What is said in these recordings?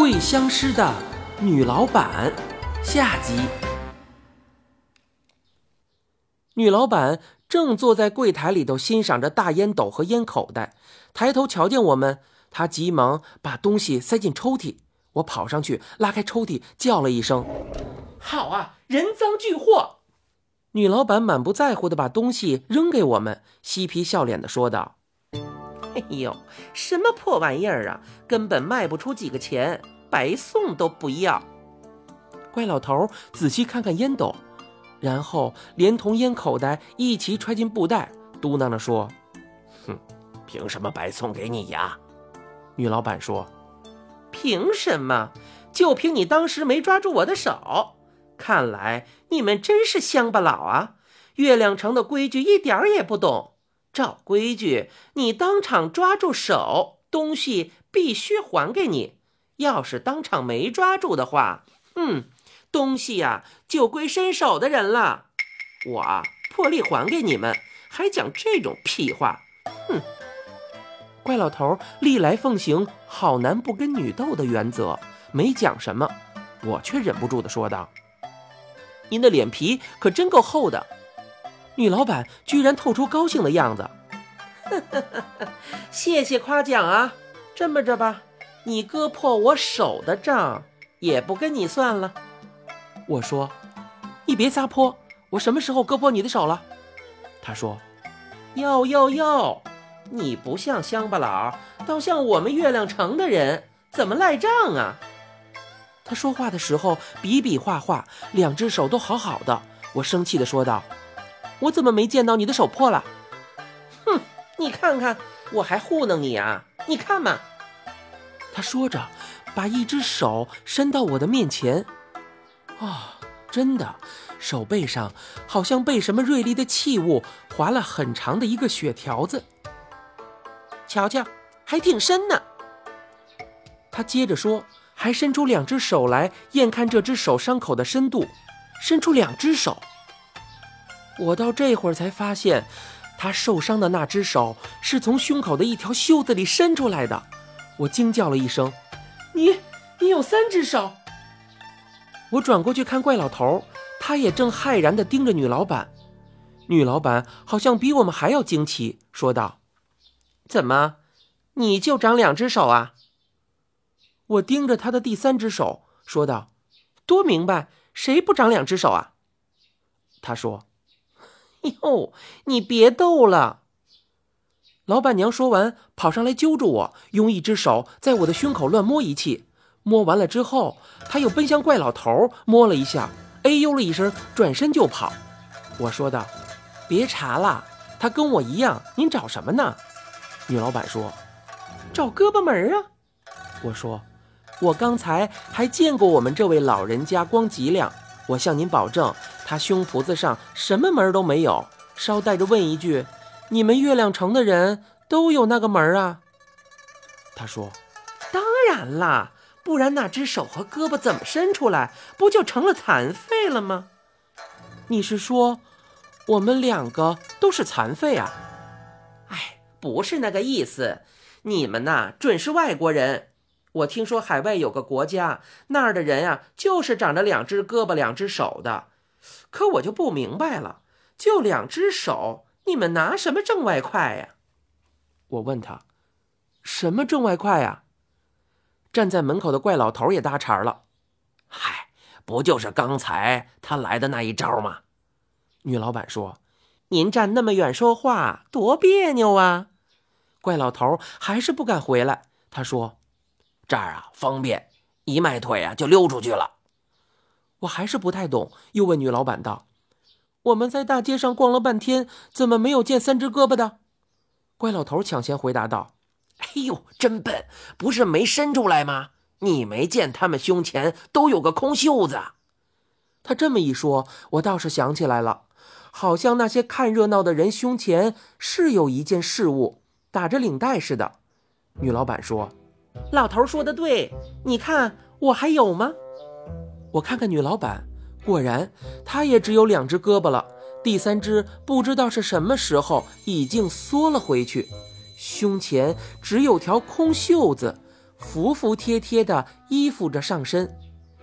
桂香师的女老板下集。女老板正坐在柜台里头欣赏着大烟斗和烟口袋，抬头瞧见我们，她急忙把东西塞进抽屉。我跑上去拉开抽屉，叫了一声：“好啊，人赃俱获！”女老板满不在乎的把东西扔给我们，嬉皮笑脸的说道：“哎呦，什么破玩意儿啊，根本卖不出几个钱，白送都不要。”怪老头仔细看看烟斗，然后连同烟口袋一起揣进布袋，嘟囔着说：“哼，凭什么白送给你呀？”女老板说：“凭什么？就凭你当时没抓住我的手。”看来你们真是乡巴佬啊！月亮城的规矩一点儿也不懂。照规矩，你当场抓住手，东西必须还给你。要是当场没抓住的话，嗯，东西呀就归伸手的人了。我破例还给你们，还讲这种屁话！哼！怪老头历来奉行好男不跟女斗的原则，没讲什么，我却忍不住的说道。您的脸皮可真够厚的，女老板居然透出高兴的样子。谢谢夸奖啊！这么着吧，你割破我手的账也不跟你算了。我说：“你别撒泼，我什么时候割破你的手了？”他说：“哟哟哟，你不像乡巴佬，倒像我们月亮城的人，怎么赖账啊？”他说话的时候比比划划，两只手都好好的。我生气地说道：“我怎么没见到你的手破了？”哼，你看看，我还糊弄你啊！你看嘛。他说着，把一只手伸到我的面前。啊，真的，手背上好像被什么锐利的器物划了很长的一个血条子。瞧瞧，还挺深呢。他接着说。还伸出两只手来验看这只手伤口的深度，伸出两只手。我到这会儿才发现，他受伤的那只手是从胸口的一条袖子里伸出来的。我惊叫了一声：“你，你有三只手！”我转过去看怪老头，他也正骇然地盯着女老板。女老板好像比我们还要惊奇，说道：“怎么，你就长两只手啊？”我盯着他的第三只手，说道：“多明白，谁不长两只手啊？”他说：“ 哟，你别逗了。”老板娘说完，跑上来揪住我，用一只手在我的胸口乱摸一气。摸完了之后，她又奔向怪老头，摸了一下，哎呦了一声，转身就跑。我说道：“别查了，他跟我一样，您找什么呢？”女老板说：“找胳膊门啊。”我说。我刚才还见过我们这位老人家光脊梁，我向您保证，他胸脯子上什么门都没有。捎带着问一句，你们月亮城的人都有那个门啊？他说：“当然啦，不然那只手和胳膊怎么伸出来？不就成了残废了吗？”你是说，我们两个都是残废啊？哎，不是那个意思，你们呐，准是外国人。我听说海外有个国家，那儿的人呀，就是长着两只胳膊、两只手的。可我就不明白了，就两只手，你们拿什么挣外快呀？我问他，什么挣外快呀？站在门口的怪老头也搭茬了：“嗨，不就是刚才他来的那一招吗？”女老板说：“您站那么远说话，多别扭啊！”怪老头还是不敢回来，他说。这儿啊方便，一迈腿啊就溜出去了。我还是不太懂，又问女老板道：“我们在大街上逛了半天，怎么没有见三只胳膊的？”怪老头抢先回答道：“哎呦，真笨，不是没伸出来吗？你没见他们胸前都有个空袖子？”他这么一说，我倒是想起来了，好像那些看热闹的人胸前是有一件事物，打着领带似的。女老板说。老头说的对，你看我还有吗？我看看女老板，果然她也只有两只胳膊了，第三只不知道是什么时候已经缩了回去，胸前只有条空袖子，服服帖帖地依附着上身。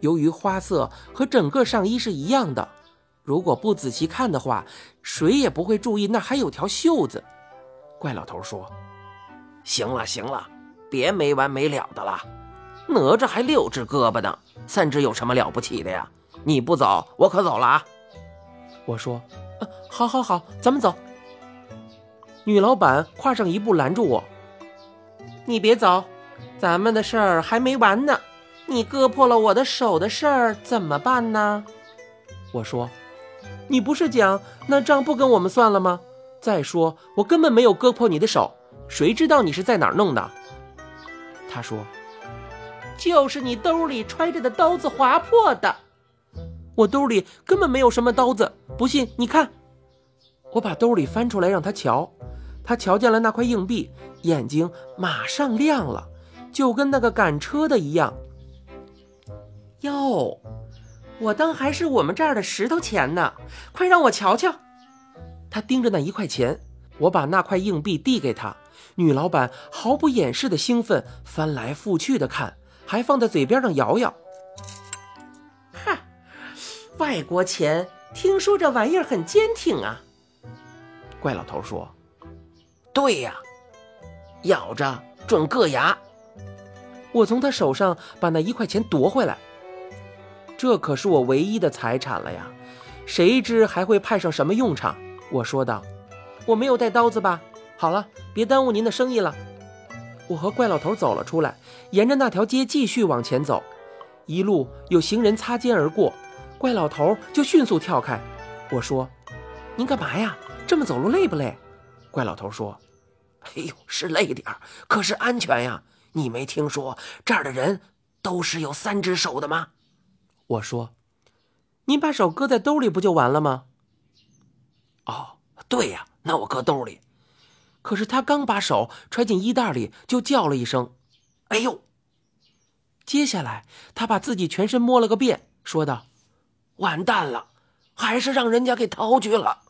由于花色和整个上衣是一样的，如果不仔细看的话，谁也不会注意那还有条袖子。怪老头说：“行了行了，别没完没了的了。哪吒还六只胳膊呢，三只有什么了不起的呀？你不走，我可走了啊！”我说：“好，好，好，咱们走。”女老板跨上一步拦住我：“你别走，咱们的事儿还没完呢。你割破了我的手的事儿怎么办呢？”我说：“你不是讲那账不跟我们算了吗？再说我根本没有割破你的手，谁知道你是在哪儿弄的？”他说：“就是你兜里揣着的刀子划破的。我兜里根本没有什么刀子，不信你看。”我把兜里翻出来让他瞧。他瞧见了那块硬币，眼睛马上亮了，就跟那个赶车的一样。哟，我当还是我们这儿的石头钱呢，快让我瞧瞧。他盯着那一块钱，我把那块硬币递给他。女老板毫不掩饰的兴奋，翻来覆去的看，还放在嘴边上摇摇。哈，外国钱，听说这玩意儿很坚挺啊。怪老头说。对呀，咬着准硌牙。我从他手上把那一块钱夺回来，这可是我唯一的财产了呀！谁知还会派上什么用场？我说道：“我没有带刀子吧？好了，别耽误您的生意了。”我和怪老头走了出来，沿着那条街继续往前走。一路有行人擦肩而过，怪老头就迅速跳开。我说：“您干嘛呀？这么走路累不累？”怪老头说。哎呦，是累点儿，可是安全呀！你没听说这儿的人都是有三只手的吗？我说：“您把手搁在兜里不就完了吗？”哦，对呀，那我搁兜里。可是他刚把手揣进衣袋里，就叫了一声：“哎呦！”接下来他把自己全身摸了个遍，说道：“完蛋了，还是让人家给偷去了。”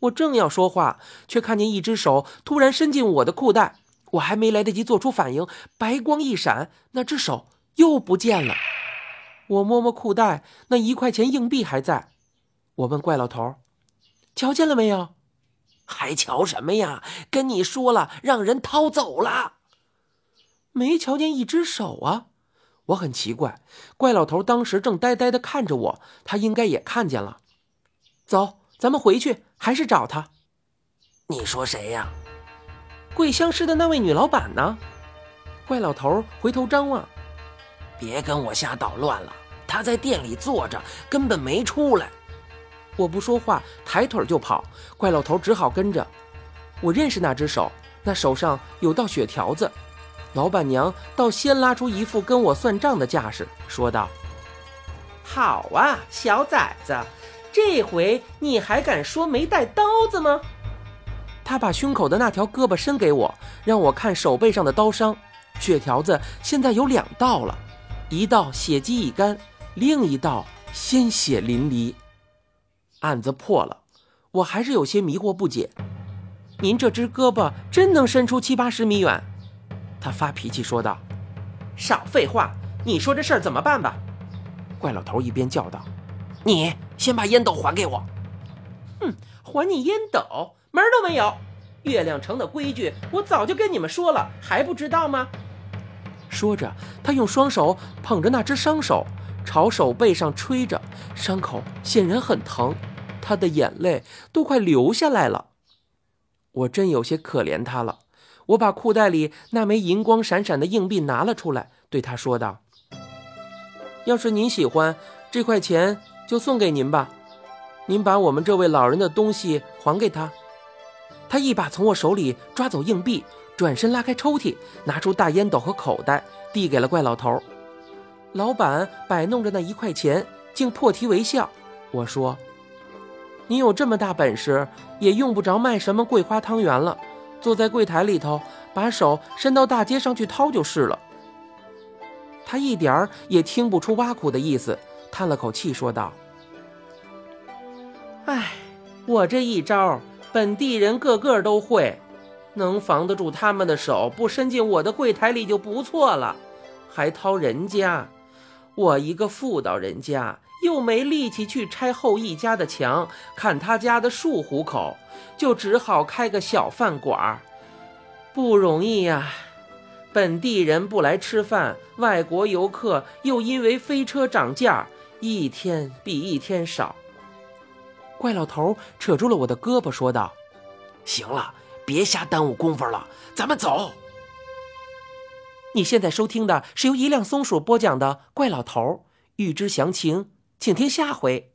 我正要说话，却看见一只手突然伸进我的裤袋，我还没来得及做出反应，白光一闪，那只手又不见了。我摸摸裤袋，那一块钱硬币还在。我问怪老头：“瞧见了没有？”“还瞧什么呀？跟你说了，让人掏走了。”“没瞧见一只手啊！”我很奇怪。怪老头当时正呆呆的看着我，他应该也看见了。走，咱们回去。还是找他。你说谁呀？桂香师的那位女老板呢？怪老头回头张望，别跟我瞎捣乱了。他在店里坐着，根本没出来。我不说话，抬腿就跑。怪老头只好跟着。我认识那只手，那手上有道血条子。老板娘倒先拉出一副跟我算账的架势，说道：“好啊，小崽子。”这回你还敢说没带刀子吗？他把胸口的那条胳膊伸给我，让我看手背上的刀伤，血条子现在有两道了，一道血迹已干，另一道鲜血淋漓。案子破了，我还是有些迷惑不解。您这只胳膊真能伸出七八十米远？他发脾气说道：“少废话，你说这事儿怎么办吧？”怪老头一边叫道。你先把烟斗还给我。哼，还你烟斗，门都没有！月亮城的规矩我早就跟你们说了，还不知道吗？说着，他用双手捧着那只伤手，朝手背上吹着，伤口显然很疼，他的眼泪都快流下来了。我真有些可怜他了。我把裤袋里那枚银光闪闪的硬币拿了出来，对他说道：“要是您喜欢这块钱。”就送给您吧，您把我们这位老人的东西还给他。他一把从我手里抓走硬币，转身拉开抽屉，拿出大烟斗和口袋，递给了怪老头。老板摆弄着那一块钱，竟破涕为笑。我说：“你有这么大本事，也用不着卖什么桂花汤圆了，坐在柜台里头，把手伸到大街上去掏就是了。”他一点儿也听不出挖苦的意思。叹了口气，说道：“哎，我这一招，本地人个个都会，能防得住他们的手，不伸进我的柜台里就不错了，还掏人家。我一个妇道人家，又没力气去拆后一家的墙，砍他家的树糊口，就只好开个小饭馆儿，不容易呀。本地人不来吃饭，外国游客又因为飞车涨价，一天比一天少。怪老头扯住了我的胳膊，说道：“行了，别瞎耽误功夫了，咱们走。”你现在收听的是由一辆松鼠播讲的《怪老头》，预知详情，请听下回。